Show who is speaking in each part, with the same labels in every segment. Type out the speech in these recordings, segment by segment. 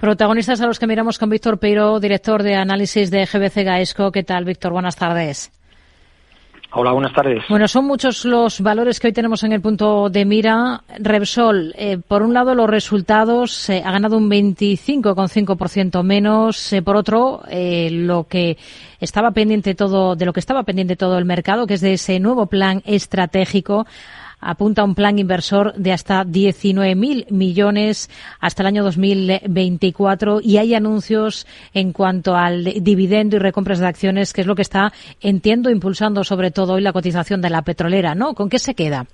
Speaker 1: Protagonistas a los que miramos con Víctor Peiro, director de análisis de GBC Gaesco. ¿Qué tal, Víctor? Buenas tardes.
Speaker 2: Hola, buenas tardes.
Speaker 1: Bueno, son muchos los valores que hoy tenemos en el punto de mira. Repsol, eh, por un lado, los resultados eh, ha ganado un 25,5% menos. Eh, por otro, lo que estaba pendiente todo, de lo que estaba pendiente todo el mercado, que es de ese nuevo plan estratégico apunta a un plan inversor de hasta 19.000 millones hasta el año 2024 y hay anuncios en cuanto al dividendo y recompras de acciones, que es lo que está, entiendo, impulsando sobre todo hoy la cotización de la petrolera, ¿no? ¿Con qué se queda?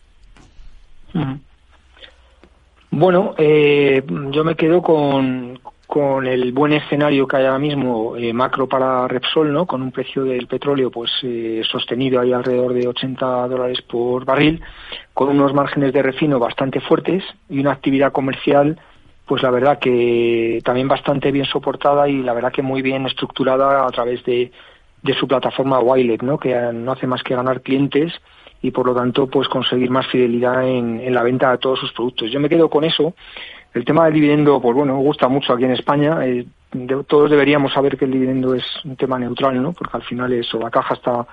Speaker 2: Bueno, eh, yo me quedo con, con el buen escenario que hay ahora mismo eh, macro para Repsol, ¿no? Con un precio del petróleo pues eh, sostenido ahí alrededor de 80 dólares por barril, con unos márgenes de refino bastante fuertes y una actividad comercial pues la verdad que también bastante bien soportada y la verdad que muy bien estructurada a través de, de su plataforma Wilet, ¿no? Que no hace más que ganar clientes y por lo tanto pues conseguir más fidelidad en, en la venta de todos sus productos. Yo me quedo con eso el tema del dividendo, pues bueno, gusta mucho aquí en España. Eh, todos deberíamos saber que el dividendo es un tema neutral, ¿no? Porque al final eso, la caja está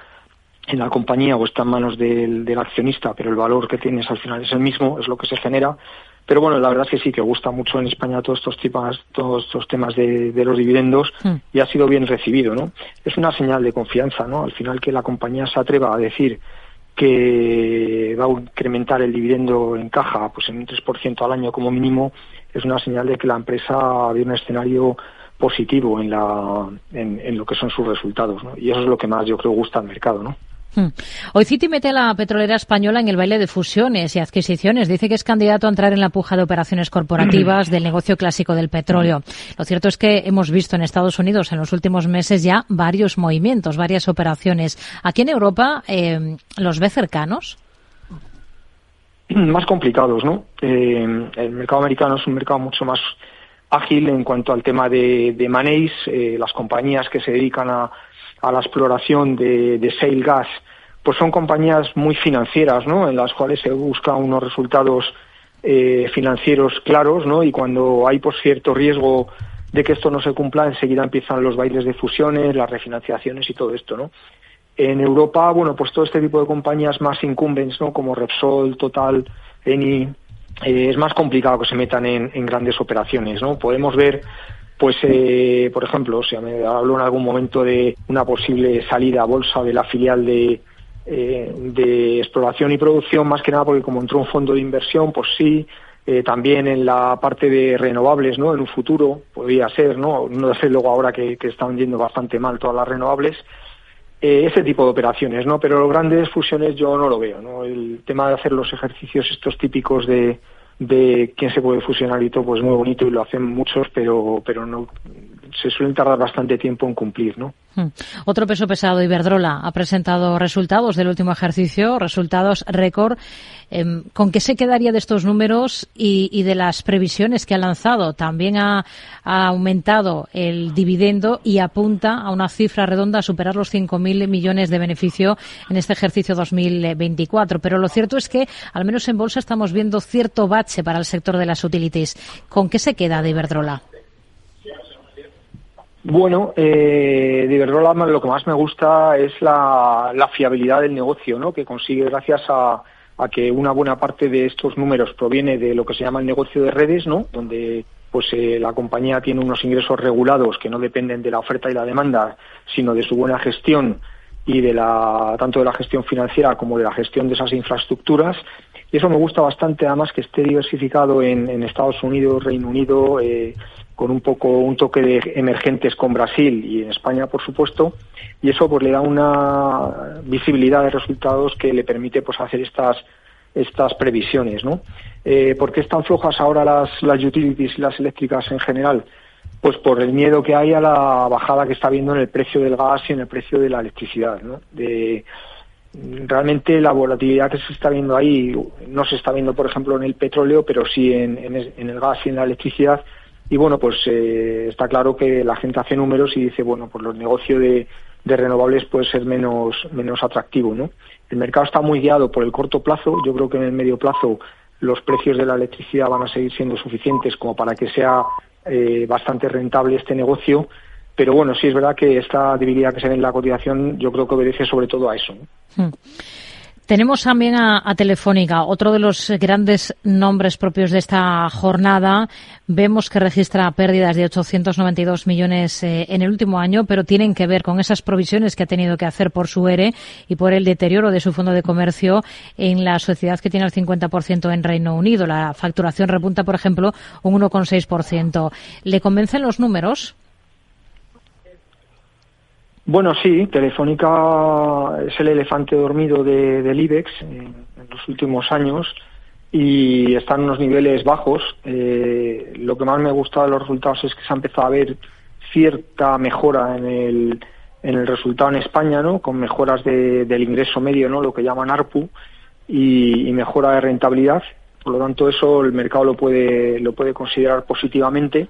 Speaker 2: en la compañía o está en manos del, accionista, pero el valor que tienes al final es el mismo, es lo que se genera. Pero bueno, la verdad es que sí, que gusta mucho en España todos estos temas, todos estos temas de, los dividendos hmm. y ha sido bien recibido, ¿no? Es una señal de confianza, ¿no? Al final que la compañía se atreva a decir que va a incrementar el dividendo en caja pues en un 3% al año como mínimo, es una señal de que la empresa había un escenario positivo en, la, en, lo que son sus resultados. ¿no? Y eso es lo que más yo creo gusta al mercado. ¿no?
Speaker 1: Hmm. Hoy Citi mete a la petrolera española en el baile de fusiones y adquisiciones. Dice que es candidato a entrar en la puja de operaciones corporativas del negocio clásico del petróleo. Lo cierto es que hemos visto en Estados Unidos en los últimos meses ya varios movimientos, varias operaciones. Aquí en Europa, eh, ¿los ve cercanos?
Speaker 2: Más complicados, ¿no? Eh, el mercado americano es un mercado mucho más ágil en cuanto al tema de, de maneis. Eh, las compañías que se dedican a a la exploración de shale gas, pues son compañías muy financieras, ¿no? En las cuales se busca unos resultados eh, financieros claros, ¿no? Y cuando hay por cierto riesgo de que esto no se cumpla, enseguida empiezan los bailes de fusiones, las refinanciaciones y todo esto, ¿no? En Europa, bueno, pues todo este tipo de compañías más incumbents, ¿no? Como Repsol, Total, Eni, eh, es más complicado que se metan en, en grandes operaciones, ¿no? Podemos ver pues eh, por ejemplo, o sea, me habló en algún momento de una posible salida a bolsa de la filial de, eh, de exploración y producción, más que nada porque como entró un fondo de inversión, pues sí, eh, también en la parte de renovables, ¿no? En un futuro podría ser, ¿no? No sé luego ahora que, están yendo bastante mal todas las renovables, ese tipo de operaciones, ¿no? Pero grandes fusiones yo no lo veo, ¿no? El tema de hacer los ejercicios estos típicos de de quién se puede fusionar y todo, pues muy bonito y lo hacen muchos, pero, pero no se suelen tardar bastante tiempo en cumplir, ¿no?
Speaker 1: Hmm. Otro peso pesado, Iberdrola, ha presentado resultados del último ejercicio, resultados récord. Em, ¿Con qué se quedaría de estos números y, de las previsiones que ha lanzado? También ha, aumentado el dividendo y apunta a una cifra redonda a superar los 5.000 millones de beneficio en este ejercicio 2024. Pero lo cierto es que, al menos en bolsa, estamos viendo cierto bache para el sector de las utilities. ¿Con qué se queda de Iberdrola?
Speaker 2: Bueno, eh, de Iberdrola lo que más me gusta es la, fiabilidad del negocio, ¿no? Que consigue gracias a, que una buena parte de estos números proviene de lo que se llama el negocio de redes, ¿no? Donde pues eh, la compañía tiene unos ingresos regulados que no dependen de la oferta y la demanda, sino de su buena gestión y de la tanto de la gestión financiera como de la gestión de esas infraestructuras. Y eso me gusta bastante, además que esté diversificado en, en Estados Unidos, Reino Unido. Eh, con un poco un toque de emergentes con Brasil y en España, por supuesto, y eso pues le da una visibilidad de resultados que le permite pues hacer estas estas previsiones, ¿no? Eh, ¿Por qué están flojas ahora las, las utilities y las eléctricas en general? Pues por el miedo que hay a la bajada que está habiendo en el precio del gas y en el precio de la electricidad, ¿no? De, realmente la volatilidad que se está viendo ahí no se está viendo, por ejemplo, en el petróleo, pero sí en, en el gas y en la electricidad y bueno, pues eh, está claro que la gente hace números y dice, bueno, pues los negocios de, renovables puede ser menos, menos atractivo, ¿no? El mercado está muy guiado por el corto plazo. Yo creo que en el medio plazo los precios de la electricidad van a seguir siendo suficientes como para que sea eh, bastante rentable este negocio, pero bueno, sí es verdad que esta debilidad que se ve en la cotización yo creo que obedece sobre todo a eso. Hmm.
Speaker 1: Tenemos también a, Telefónica, otro de los grandes nombres propios de esta jornada. Vemos que registra pérdidas de 892 millones eh, en el último año, pero tienen que ver con esas provisiones que ha tenido que hacer por su ERE y por el deterioro de su fondo de comercio en la sociedad que tiene el 50% en Reino Unido. La facturación repunta, por ejemplo, un 1,6%. ¿Le convencen los números?
Speaker 2: Bueno, sí, Telefónica es el elefante dormido de, del IBEX en, los últimos años y está en unos niveles bajos. Eh, lo que más me gusta de los resultados es que se ha empezado a ver cierta mejora en el, en el resultado en España, ¿no? Con mejoras del ingreso medio, ¿no? Lo que llaman ARPU y, y, mejora de rentabilidad. Por lo tanto, eso el mercado lo puede, lo puede considerar positivamente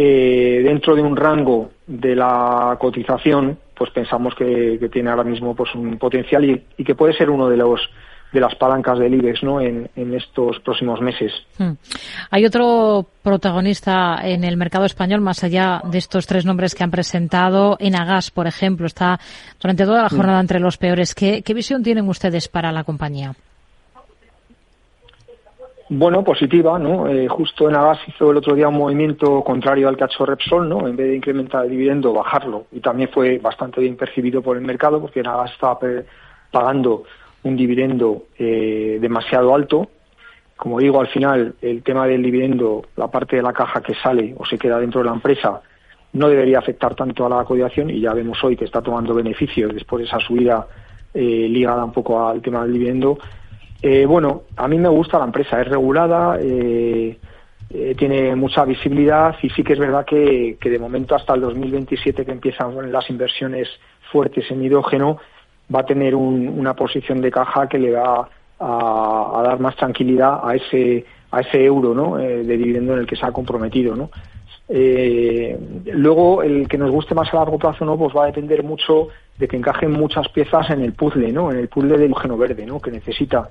Speaker 2: eh, dentro de un rango de la cotización, pues pensamos que, tiene ahora mismo pues un potencial y, que puede ser uno de los de las palancas del IBEX ¿no? en, estos próximos meses. Hmm.
Speaker 1: Hay otro protagonista en el mercado español, más allá de estos tres nombres que han presentado. Enagas, por ejemplo, está durante toda la hmm. jornada entre los peores. ¿Qué visión tienen ustedes para la compañía?
Speaker 2: Bueno, positiva, ¿no? Eh, justo en Agas hizo el otro día un movimiento contrario al que ha hecho Repsol, ¿no? En vez de incrementar el dividendo, bajarlo. Y también fue bastante bien percibido por el mercado porque Agas estaba pagando un dividendo eh, demasiado alto. Como digo, al final, el tema del dividendo, la parte de la caja que sale o se queda dentro de la empresa, no debería afectar tanto a la cotización y ya vemos hoy que está tomando beneficios después de esa subida eh, ligada un poco al tema del dividendo eh, bueno, a mí me gusta la empresa, es regulada, eh, eh, tiene mucha visibilidad y sí que es verdad que, de momento hasta el 2027 que empiezan las inversiones fuertes en hidrógeno va a tener una posición de caja que le va a, dar más tranquilidad a ese a ese euro ¿no? de dividendo en el que se ha comprometido. ¿no? Luego, el que nos guste más a largo plazo no pues va a depender mucho de que encajen muchas piezas en el puzzle, ¿no? En el puzzle del hidrógeno verde, ¿no? Que necesita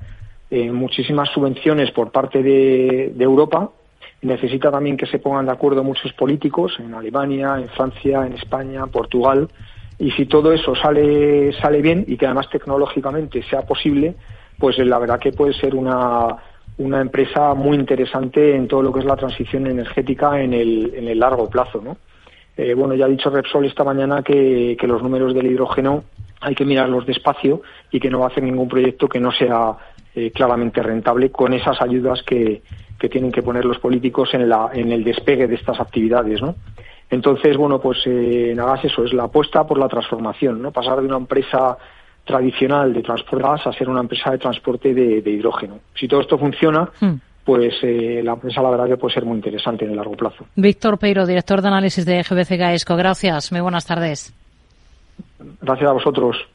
Speaker 2: eh, muchísimas subvenciones por parte de, Europa. necesita también que se pongan de acuerdo muchos políticos en Alemania, en Francia, en España, Portugal. Y si todo eso sale, sale bien y que además tecnológicamente sea posible, pues la verdad que puede ser una, una empresa muy interesante en todo lo que es la transición energética en el, en el largo plazo, ¿no? Eh, bueno, ya ha dicho Repsol esta mañana que, los números del hidrógeno hay que mirarlos despacio y que no va a hacer ningún proyecto que no sea eh, claramente rentable con esas ayudas que, tienen que poner los políticos en, la, en el despegue de estas actividades, ¿no? Entonces, bueno, pues eh, nada eso, es la apuesta por la transformación, ¿no? Pasar de una empresa tradicional de transporte gas a ser una empresa de transporte de, hidrógeno. Si todo esto funciona, hmm pues eh, la empresa la verdad que puede ser muy interesante en el largo plazo.
Speaker 1: Víctor Peiro, director de análisis de GBC Gaesco. Gracias, muy buenas tardes.
Speaker 2: Gracias a vosotros.